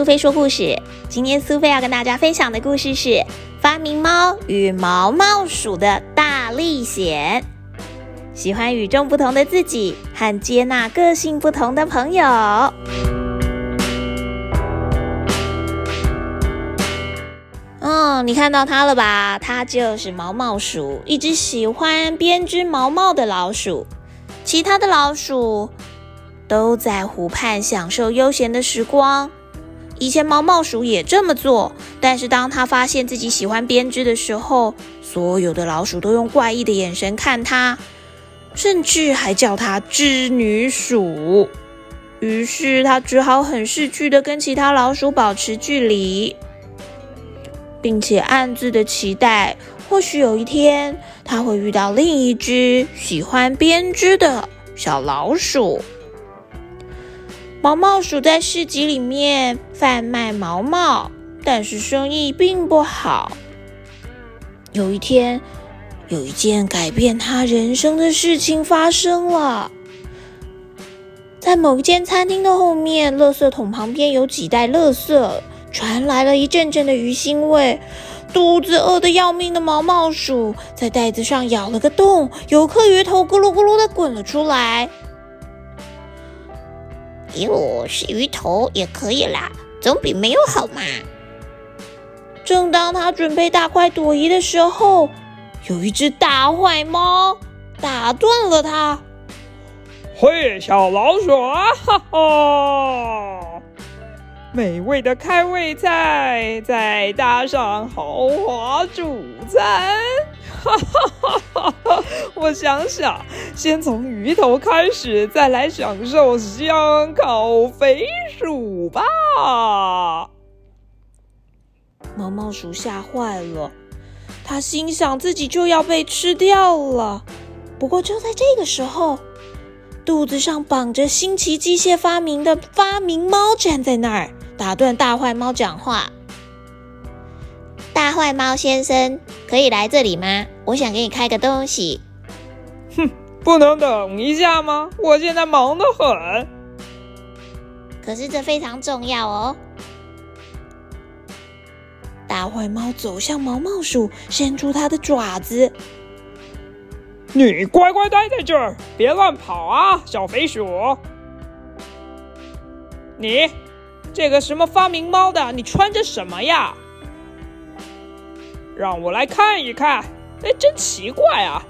苏菲说故事。今天苏菲要跟大家分享的故事是《发明猫与毛毛鼠的大历险》。喜欢与众不同的自己和接纳个性不同的朋友。嗯，你看到它了吧？它就是毛毛鼠，一只喜欢编织毛毛的老鼠。其他的老鼠。都在湖畔享受悠闲的时光。以前毛毛鼠也这么做，但是当他发现自己喜欢编织的时候，所有的老鼠都用怪异的眼神看他，甚至还叫他织女鼠。于是他只好很识趣的跟其他老鼠保持距离，并且暗自的期待，或许有一天他会遇到另一只喜欢编织的小老鼠。毛毛鼠在市集里面贩卖毛毛，但是生意并不好。有一天，有一件改变他人生的事情发生了。在某一间餐厅的后面，垃圾桶旁边有几袋垃圾，传来了一阵阵的鱼腥味。肚子饿得要命的毛毛鼠在袋子上咬了个洞，有颗鱼头咕噜咕噜的滚了出来。哟，是鱼头也可以啦，总比没有好嘛。正当他准备大快朵颐的时候，有一只大坏猫打断了他。嘿，小老鼠啊，哈哈！美味的开胃菜，再搭上豪华主餐。哈哈哈哈我想想，先从鱼头开始，再来享受香烤肥鼠吧。毛毛鼠吓坏了，他心想自己就要被吃掉了。不过就在这个时候，肚子上绑着新奇机械发明的发明猫站在那儿，打断大坏猫讲话。大坏猫先生，可以来这里吗？我想给你开个东西。哼，不能等一下吗？我现在忙得很。可是这非常重要哦。大坏猫走向毛毛鼠，伸出它的爪子。你乖乖待在这儿，别乱跑啊，小肥鼠。你，这个什么发明猫的，你穿着什么呀？让我来看一看，哎，真奇怪啊！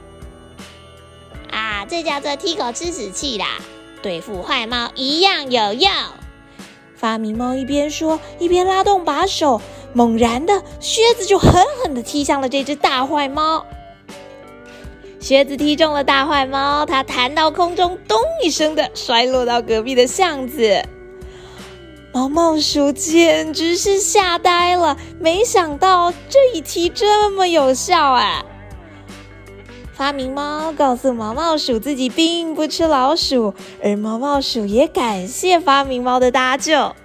啊，这叫做踢狗吃屎器啦，对付坏猫一样有用。发明猫一边说，一边拉动把手，猛然的靴子就狠狠的踢向了这只大坏猫。靴子踢中了大坏猫，它弹到空中，咚一声的摔落到隔壁的巷子。毛毛鼠简直是吓呆了，没想到这一踢这么有效啊！发明猫告诉毛毛鼠自己并不吃老鼠，而毛毛鼠也感谢发明猫的搭救。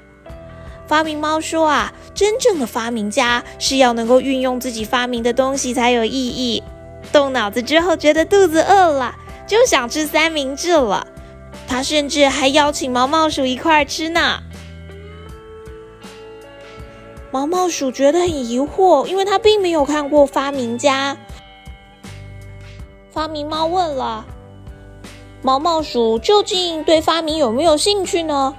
发明猫说啊，真正的发明家是要能够运用自己发明的东西才有意义。动脑子之后觉得肚子饿了，就想吃三明治了。他甚至还邀请毛毛鼠一块儿吃呢。毛毛鼠觉得很疑惑，因为他并没有看过发明家。发明猫问了：“毛毛鼠究竟对发明有没有兴趣呢？”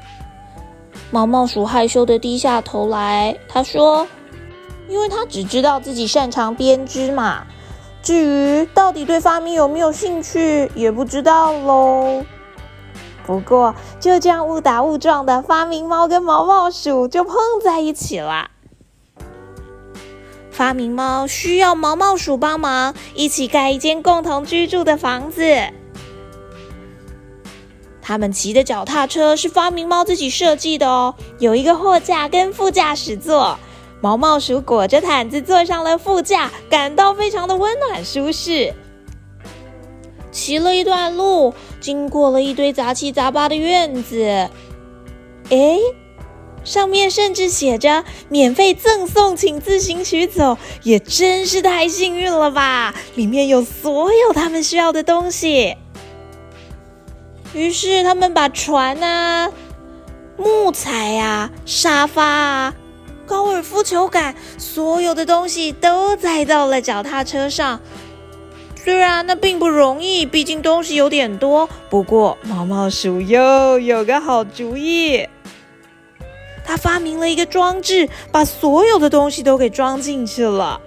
毛毛鼠害羞的低下头来，他说：“因为他只知道自己擅长编织嘛。至于到底对发明有没有兴趣，也不知道喽。”不过就这样误打误撞的，发明猫跟毛毛鼠就碰在一起了。发明猫需要毛毛鼠帮忙，一起盖一间共同居住的房子。他们骑的脚踏车是发明猫自己设计的哦，有一个货架跟副驾驶座。毛毛鼠裹着毯子坐上了副驾，感到非常的温暖舒适。骑了一段路，经过了一堆杂七杂八的院子，诶。上面甚至写着“免费赠送，请自行取走”，也真是太幸运了吧！里面有所有他们需要的东西。于是他们把船啊、木材啊、沙发啊、高尔夫球杆，所有的东西都载到了脚踏车上。虽然那并不容易，毕竟东西有点多。不过毛毛鼠又有个好主意，他发明了一个装置，把所有的东西都给装进去了。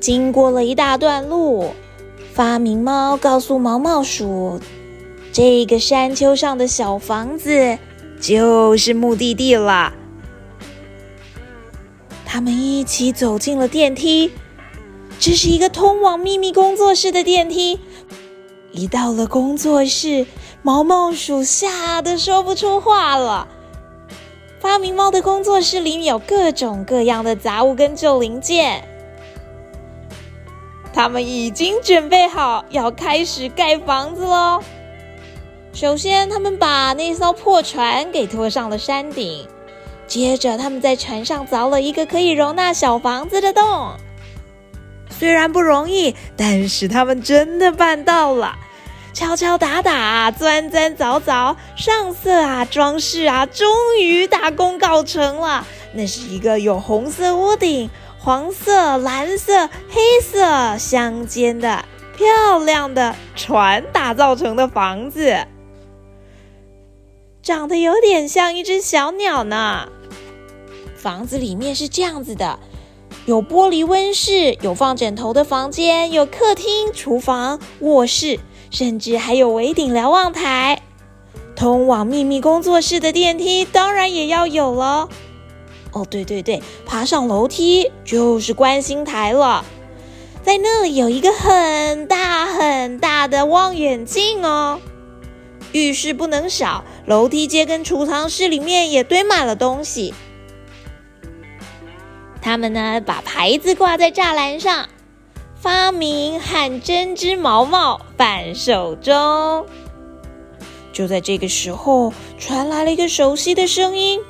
经过了一大段路，发明猫告诉毛毛鼠，这个山丘上的小房子就是目的地了。他们一起走进了电梯。这是一个通往秘密工作室的电梯。一到了工作室，毛毛鼠吓得说不出话了。发明猫的工作室里有各种各样的杂物跟旧零件，他们已经准备好要开始盖房子喽。首先，他们把那艘破船给拖上了山顶，接着他们在船上凿了一个可以容纳小房子的洞。虽然不容易，但是他们真的办到了。敲敲打打，钻钻凿凿，上色啊，装饰啊，终于大功告成了。那是一个有红色屋顶、黄色、蓝色、黑色相间的漂亮的船打造成的房子，长得有点像一只小鸟呢。房子里面是这样子的。有玻璃温室，有放枕头的房间，有客厅、厨房、卧室，甚至还有围顶瞭望台。通往秘密工作室的电梯当然也要有了。哦，对对对，爬上楼梯就是观星台了。在那里有一个很大很大的望远镜哦。浴室不能少，楼梯间跟储藏室里面也堆满了东西。他们呢，把牌子挂在栅栏上，发明和针织毛毛伴手中。就在这个时候，传来了一个熟悉的声音：“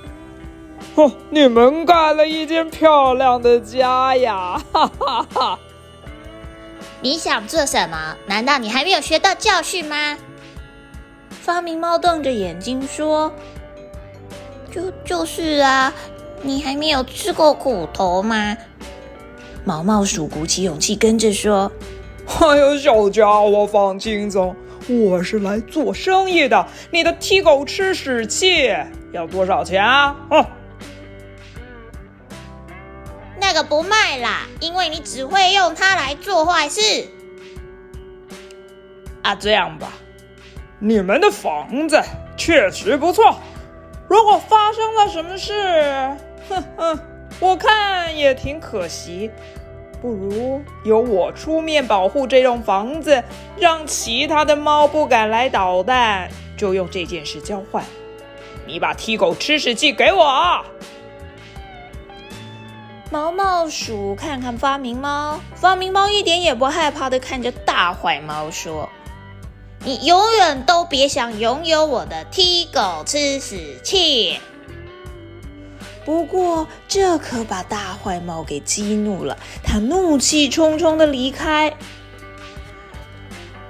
哦，你们盖了一间漂亮的家呀！”哈哈哈！你想做什么？难道你还没有学到教训吗？发明猫瞪着眼睛说：“就就是啊。”你还没有吃过苦头吗？毛毛鼠鼓起勇气跟着说：“哎呦，小家伙，放轻松，我是来做生意的。你的踢狗吃屎器要多少钱啊？”哦，那个不卖啦，因为你只会用它来做坏事。啊，这样吧，你们的房子确实不错。如果发生了什么事，哼哼，我看也挺可惜，不如由我出面保护这栋房子，让其他的猫不敢来捣蛋。就用这件事交换，你把踢狗吃屎器给我。毛毛鼠看看发明猫，发明猫一点也不害怕的看着大坏猫说：“你永远都别想拥有我的踢狗吃屎器。”不过，这可把大坏猫给激怒了，它怒气冲冲的离开。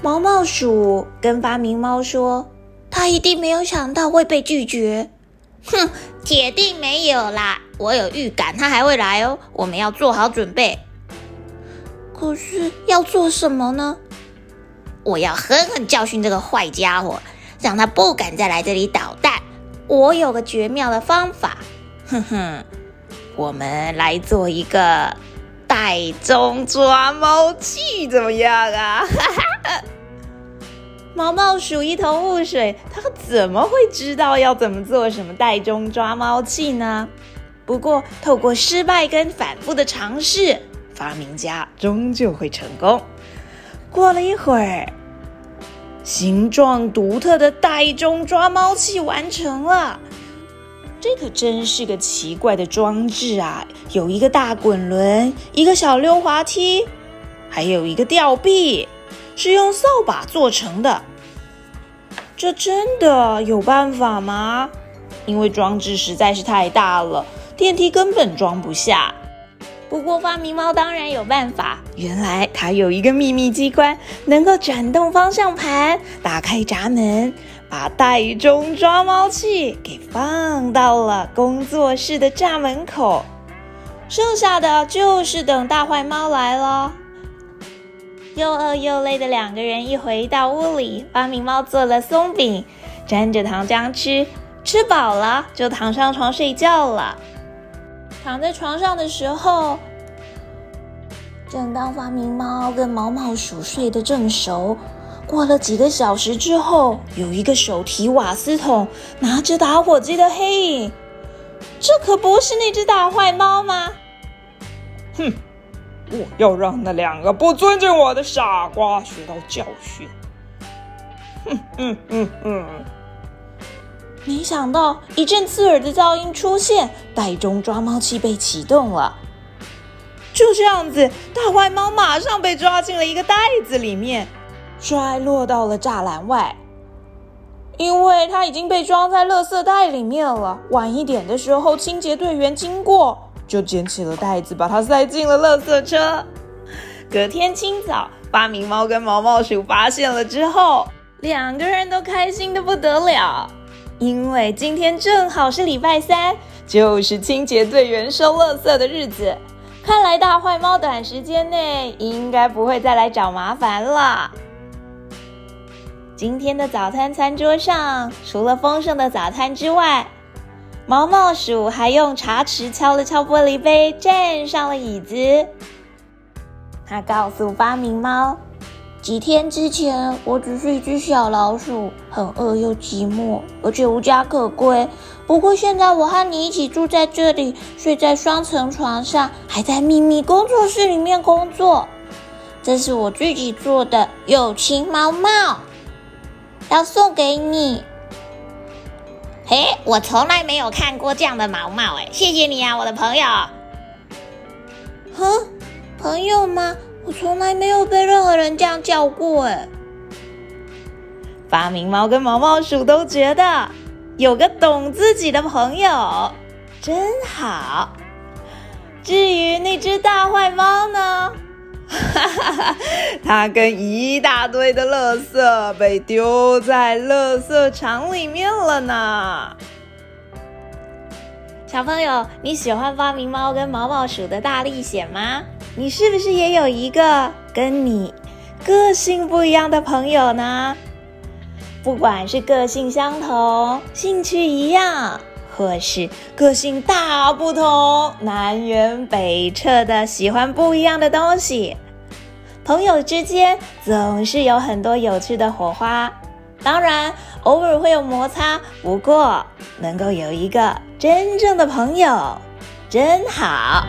毛毛鼠跟发明猫说：“他一定没有想到会被拒绝。”哼，铁定没有啦！我有预感他还会来哦，我们要做好准备。可是要做什么呢？我要狠狠教训这个坏家伙，让他不敢再来这里捣蛋。我有个绝妙的方法。哼哼，我们来做一个袋中抓猫器，怎么样啊？哈哈！毛毛鼠一头雾水，他怎么会知道要怎么做什么袋中抓猫器呢？不过，透过失败跟反复的尝试，发明家终究会成功。过了一会儿，形状独特的袋中抓猫器完成了。这可真是个奇怪的装置啊！有一个大滚轮，一个小溜滑梯，还有一个吊臂，是用扫把做成的。这真的有办法吗？因为装置实在是太大了，电梯根本装不下。不过发明猫当然有办法，原来它有一个秘密机关，能够转动方向盘，打开闸门。把袋中抓猫器给放到了工作室的栅门口，剩下的就是等大坏猫来了。又饿又累的两个人一回到屋里，发明猫做了松饼，沾着糖浆吃，吃饱了就躺上床睡觉了。躺在床上的时候，正当发明猫跟毛毛鼠睡得正熟。过了几个小时之后，有一个手提瓦斯桶、拿着打火机的黑影，这可不是那只大坏猫吗？哼，我要让那两个不尊敬我的傻瓜学到教训。哼哼哼哼！没想到一阵刺耳的噪音出现，袋中抓猫器被启动了。就这样子，大坏猫马上被抓进了一个袋子里面。摔落到了栅栏外，因为它已经被装在垃圾袋里面了。晚一点的时候，清洁队员经过，就捡起了袋子，把它塞进了垃圾车。隔天清早，发明猫跟毛毛鼠发现了之后，两个人都开心的不得了，因为今天正好是礼拜三，就是清洁队员收垃圾的日子。看来大坏猫短时间内应该不会再来找麻烦了。今天的早餐餐桌上，除了丰盛的早餐之外，毛毛鼠还用茶匙敲了敲玻璃杯，站上了椅子。他告诉发明猫：“几天之前，我只是一只小老鼠，很饿又寂寞，而且无家可归。不过现在，我和你一起住在这里，睡在双层床上，还在秘密工作室里面工作。这是我自己做的友情毛毛。”要送给你，嘿，我从来没有看过这样的毛毛哎，谢谢你啊，我的朋友。哼，朋友吗？我从来没有被任何人这样叫过哎。发明猫跟毛毛鼠都觉得有个懂自己的朋友真好。至于那只大坏猫呢？哈哈哈！它跟一大堆的垃圾被丢在垃圾场里面了呢。小朋友，你喜欢发明猫跟毛毛鼠的大历险吗？你是不是也有一个跟你个性不一样的朋友呢？不管是个性相同、兴趣一样。或是个性大不同、南辕北辙的喜欢不一样的东西，朋友之间总是有很多有趣的火花。当然，偶尔会有摩擦，不过能够有一个真正的朋友，真好。